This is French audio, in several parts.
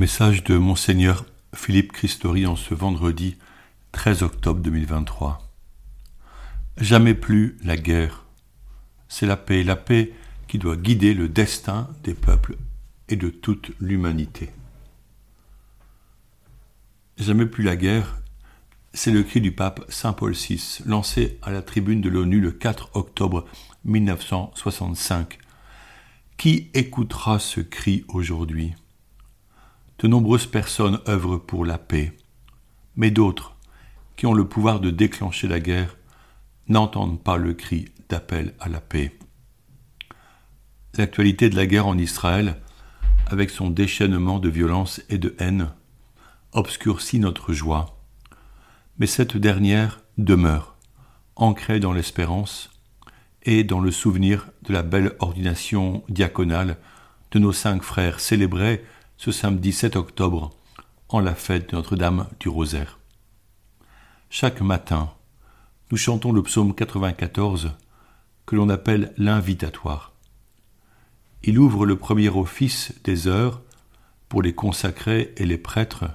Message de Monseigneur Philippe Christori en ce vendredi 13 octobre 2023. Jamais plus la guerre. C'est la paix, la paix qui doit guider le destin des peuples et de toute l'humanité. Jamais plus la guerre, c'est le cri du pape Saint Paul VI, lancé à la tribune de l'ONU le 4 octobre 1965. Qui écoutera ce cri aujourd'hui? De nombreuses personnes œuvrent pour la paix, mais d'autres, qui ont le pouvoir de déclencher la guerre, n'entendent pas le cri d'appel à la paix. L'actualité de la guerre en Israël, avec son déchaînement de violence et de haine, obscurcit notre joie mais cette dernière demeure, ancrée dans l'espérance et dans le souvenir de la belle ordination diaconale de nos cinq frères célébrés ce samedi 7 octobre en la fête de Notre-Dame du Rosaire. Chaque matin, nous chantons le psaume 94 que l'on appelle l'invitatoire. Il ouvre le premier office des heures pour les consacrés et les prêtres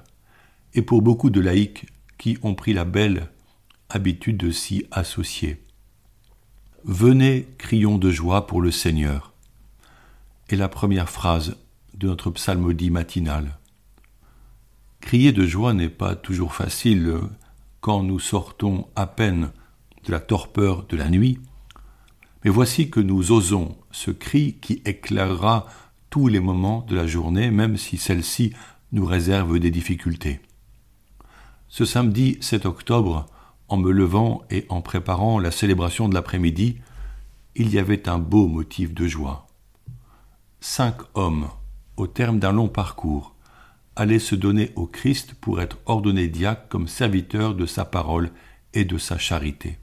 et pour beaucoup de laïcs qui ont pris la belle habitude de s'y associer. Venez, crions de joie pour le Seigneur. est la première phrase de notre psalmodie matinale. Crier de joie n'est pas toujours facile quand nous sortons à peine de la torpeur de la nuit, mais voici que nous osons ce cri qui éclairera tous les moments de la journée, même si celle-ci nous réserve des difficultés. Ce samedi 7 octobre, en me levant et en préparant la célébration de l'après-midi, il y avait un beau motif de joie. Cinq hommes, au terme d'un long parcours, allaient se donner au Christ pour être ordonnés diacres comme serviteurs de sa parole et de sa charité.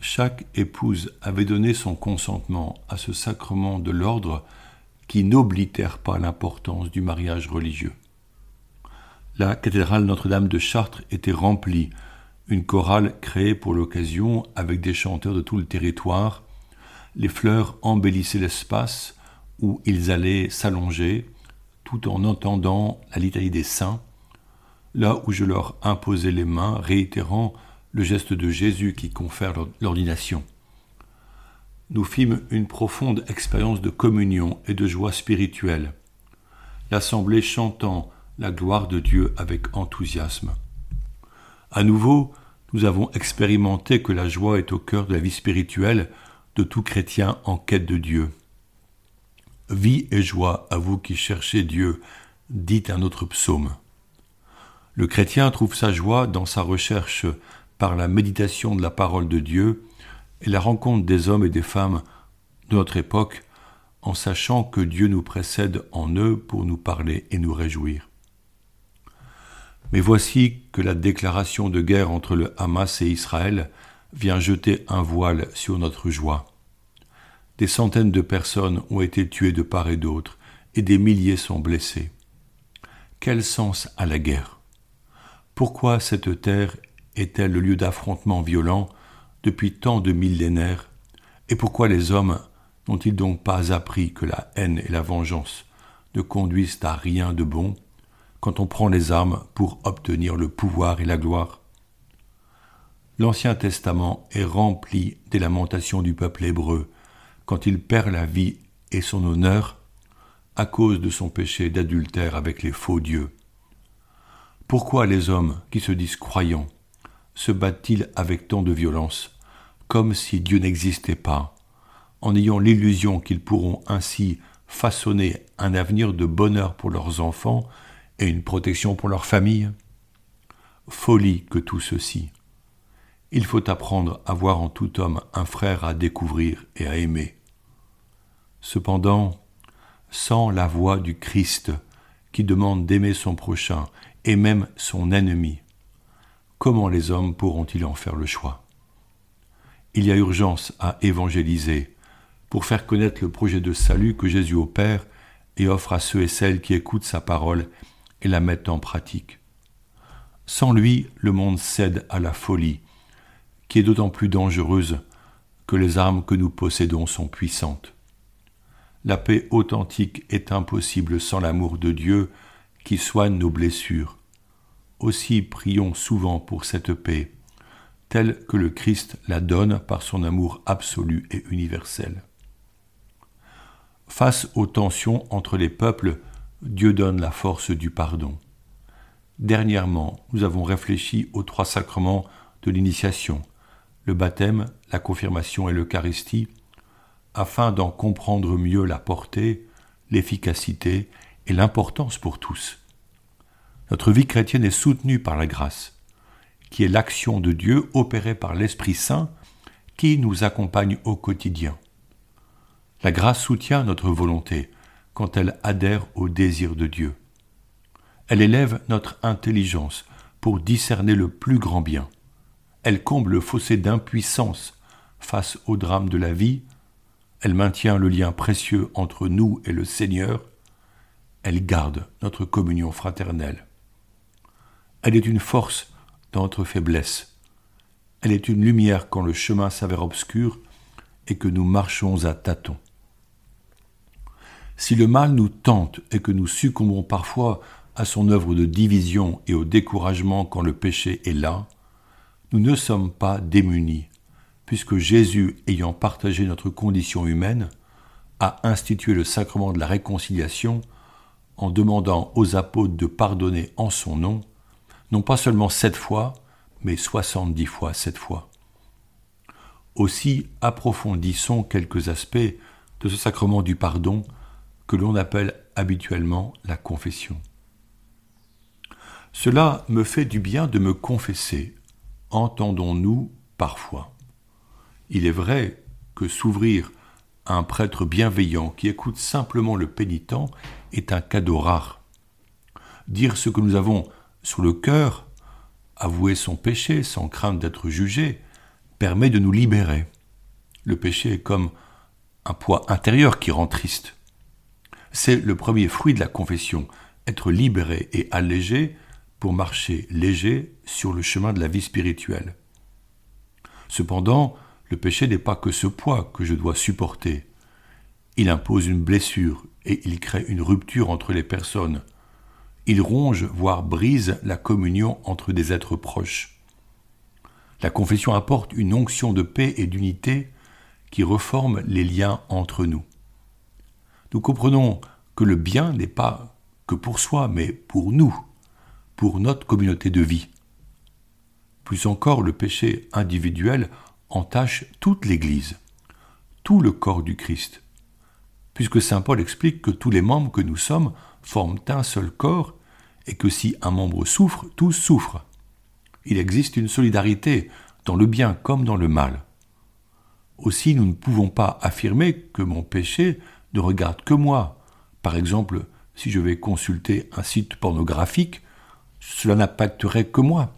Chaque épouse avait donné son consentement à ce sacrement de l'ordre qui n'oblitère pas l'importance du mariage religieux. La cathédrale Notre-Dame de Chartres était remplie, une chorale créée pour l'occasion avec des chanteurs de tout le territoire. Les fleurs embellissaient l'espace où ils allaient s'allonger, tout en entendant la litanie des saints, là où je leur imposais les mains, réitérant le geste de Jésus qui confère l'ordination. Nous fîmes une profonde expérience de communion et de joie spirituelle. L'assemblée chantant la gloire de Dieu avec enthousiasme. À nouveau, nous avons expérimenté que la joie est au cœur de la vie spirituelle de tout chrétien en quête de Dieu. Vie et joie à vous qui cherchez Dieu, dit un autre psaume. Le chrétien trouve sa joie dans sa recherche par la méditation de la parole de Dieu et la rencontre des hommes et des femmes de notre époque en sachant que Dieu nous précède en eux pour nous parler et nous réjouir. Mais voici que la déclaration de guerre entre le Hamas et Israël vient jeter un voile sur notre joie. Des centaines de personnes ont été tuées de part et d'autre, et des milliers sont blessés. Quel sens a la guerre? Pourquoi cette terre est-elle le lieu d'affrontements violents depuis tant de millénaires? Et pourquoi les hommes n'ont-ils donc pas appris que la haine et la vengeance ne conduisent à rien de bon quand on prend les armes pour obtenir le pouvoir et la gloire? L'Ancien Testament est rempli des lamentations du peuple hébreu quand il perd la vie et son honneur à cause de son péché d'adultère avec les faux dieux. Pourquoi les hommes qui se disent croyants se battent-ils avec tant de violence, comme si Dieu n'existait pas, en ayant l'illusion qu'ils pourront ainsi façonner un avenir de bonheur pour leurs enfants et une protection pour leur famille. Folie que tout ceci. Il faut apprendre à voir en tout homme un frère à découvrir et à aimer. Cependant, sans la voix du Christ qui demande d'aimer son prochain et même son ennemi, comment les hommes pourront-ils en faire le choix? Il y a urgence à évangéliser pour faire connaître le projet de salut que Jésus opère et offre à ceux et celles qui écoutent sa parole et la mettent en pratique. Sans lui, le monde cède à la folie, qui est d'autant plus dangereuse que les armes que nous possédons sont puissantes. La paix authentique est impossible sans l'amour de Dieu qui soigne nos blessures. Aussi prions souvent pour cette paix, telle que le Christ la donne par son amour absolu et universel. Face aux tensions entre les peuples, Dieu donne la force du pardon. Dernièrement, nous avons réfléchi aux trois sacrements de l'initiation, le baptême, la confirmation et l'Eucharistie, afin d'en comprendre mieux la portée, l'efficacité et l'importance pour tous. Notre vie chrétienne est soutenue par la grâce, qui est l'action de Dieu opérée par l'Esprit Saint qui nous accompagne au quotidien. La grâce soutient notre volonté quand elle adhère au désir de Dieu. Elle élève notre intelligence pour discerner le plus grand bien. Elle comble le fossé d'impuissance face au drame de la vie. Elle maintient le lien précieux entre nous et le Seigneur. Elle garde notre communion fraternelle. Elle est une force dans notre faiblesse. Elle est une lumière quand le chemin s'avère obscur et que nous marchons à tâtons. Si le mal nous tente et que nous succombons parfois à son œuvre de division et au découragement quand le péché est là, nous ne sommes pas démunis, puisque Jésus, ayant partagé notre condition humaine, a institué le sacrement de la réconciliation en demandant aux apôtres de pardonner en son nom, non pas seulement sept fois, mais soixante-dix fois sept fois. Aussi approfondissons quelques aspects de ce sacrement du pardon que l'on appelle habituellement la confession. Cela me fait du bien de me confesser, entendons-nous parfois. Il est vrai que s'ouvrir à un prêtre bienveillant qui écoute simplement le pénitent est un cadeau rare. Dire ce que nous avons sur le cœur, avouer son péché sans crainte d'être jugé, permet de nous libérer. Le péché est comme un poids intérieur qui rend triste. C'est le premier fruit de la confession, être libéré et allégé pour marcher léger sur le chemin de la vie spirituelle. Cependant, le péché n'est pas que ce poids que je dois supporter. Il impose une blessure et il crée une rupture entre les personnes. Il ronge, voire brise la communion entre des êtres proches. La confession apporte une onction de paix et d'unité qui reforme les liens entre nous nous comprenons que le bien n'est pas que pour soi, mais pour nous, pour notre communauté de vie. Plus encore, le péché individuel entache toute l'Église, tout le corps du Christ, puisque Saint Paul explique que tous les membres que nous sommes forment un seul corps, et que si un membre souffre, tous souffrent. Il existe une solidarité dans le bien comme dans le mal. Aussi, nous ne pouvons pas affirmer que mon péché ne regarde que moi. Par exemple, si je vais consulter un site pornographique, cela n'impacterait que moi.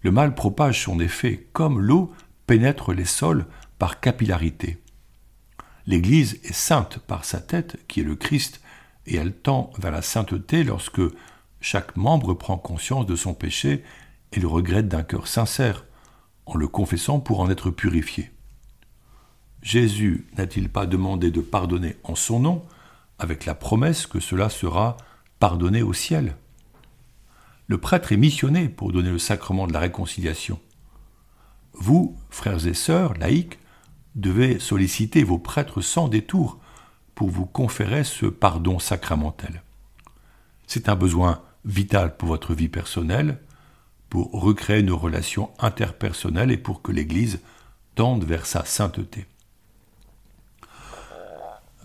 Le mal propage son effet comme l'eau pénètre les sols par capillarité. L'Église est sainte par sa tête, qui est le Christ, et elle tend vers la sainteté lorsque chaque membre prend conscience de son péché et le regrette d'un cœur sincère, en le confessant pour en être purifié. Jésus n'a-t-il pas demandé de pardonner en son nom, avec la promesse que cela sera pardonné au ciel? Le prêtre est missionné pour donner le sacrement de la réconciliation. Vous, frères et sœurs, laïcs, devez solliciter vos prêtres sans détour pour vous conférer ce pardon sacramentel. C'est un besoin vital pour votre vie personnelle, pour recréer nos relations interpersonnelles et pour que l'Église tende vers sa sainteté.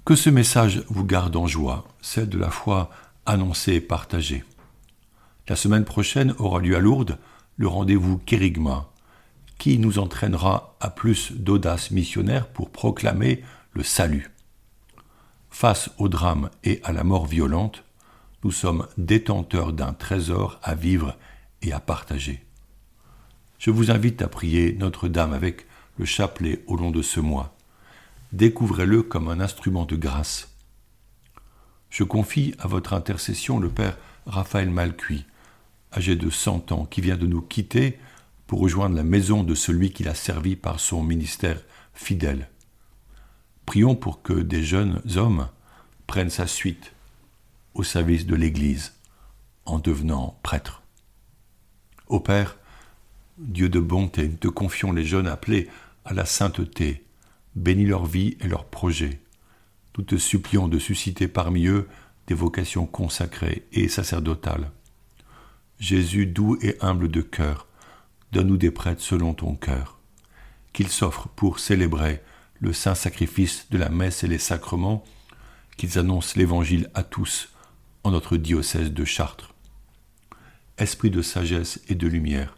Que ce message vous garde en joie, celle de la foi annoncée et partagée. La semaine prochaine aura lieu à Lourdes le rendez-vous Kérigma, qui nous entraînera à plus d'audace missionnaire pour proclamer le salut. Face au drame et à la mort violente, nous sommes détenteurs d'un trésor à vivre et à partager. Je vous invite à prier Notre-Dame avec le chapelet au long de ce mois découvrez-le comme un instrument de grâce. Je confie à votre intercession le Père Raphaël Malcuit, âgé de cent ans, qui vient de nous quitter pour rejoindre la maison de celui qui l'a servi par son ministère fidèle. Prions pour que des jeunes hommes prennent sa suite au service de l'Église. en devenant prêtre. Ô Père, Dieu de bonté, nous te confions les jeunes appelés à la sainteté, bénis leur vie et leurs projets. Nous te supplions de susciter parmi eux des vocations consacrées et sacerdotales. Jésus doux et humble de cœur, donne-nous des prêtres selon ton cœur. Qu'ils s'offrent pour célébrer le saint sacrifice de la messe et les sacrements, qu'ils annoncent l'Évangile à tous en notre diocèse de Chartres. Esprit de sagesse et de lumière,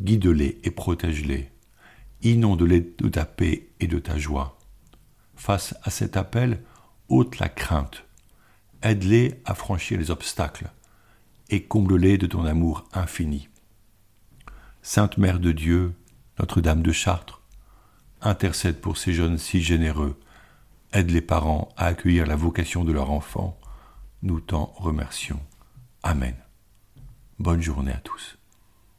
guide-les et protège-les. Inonde-les de ta paix et de ta joie. Face à cet appel, ôte la crainte. Aide-les à franchir les obstacles et comble-les de ton amour infini. Sainte Mère de Dieu, Notre-Dame de Chartres, intercède pour ces jeunes si généreux, aide les parents à accueillir la vocation de leur enfant, nous t'en remercions. Amen. Bonne journée à tous.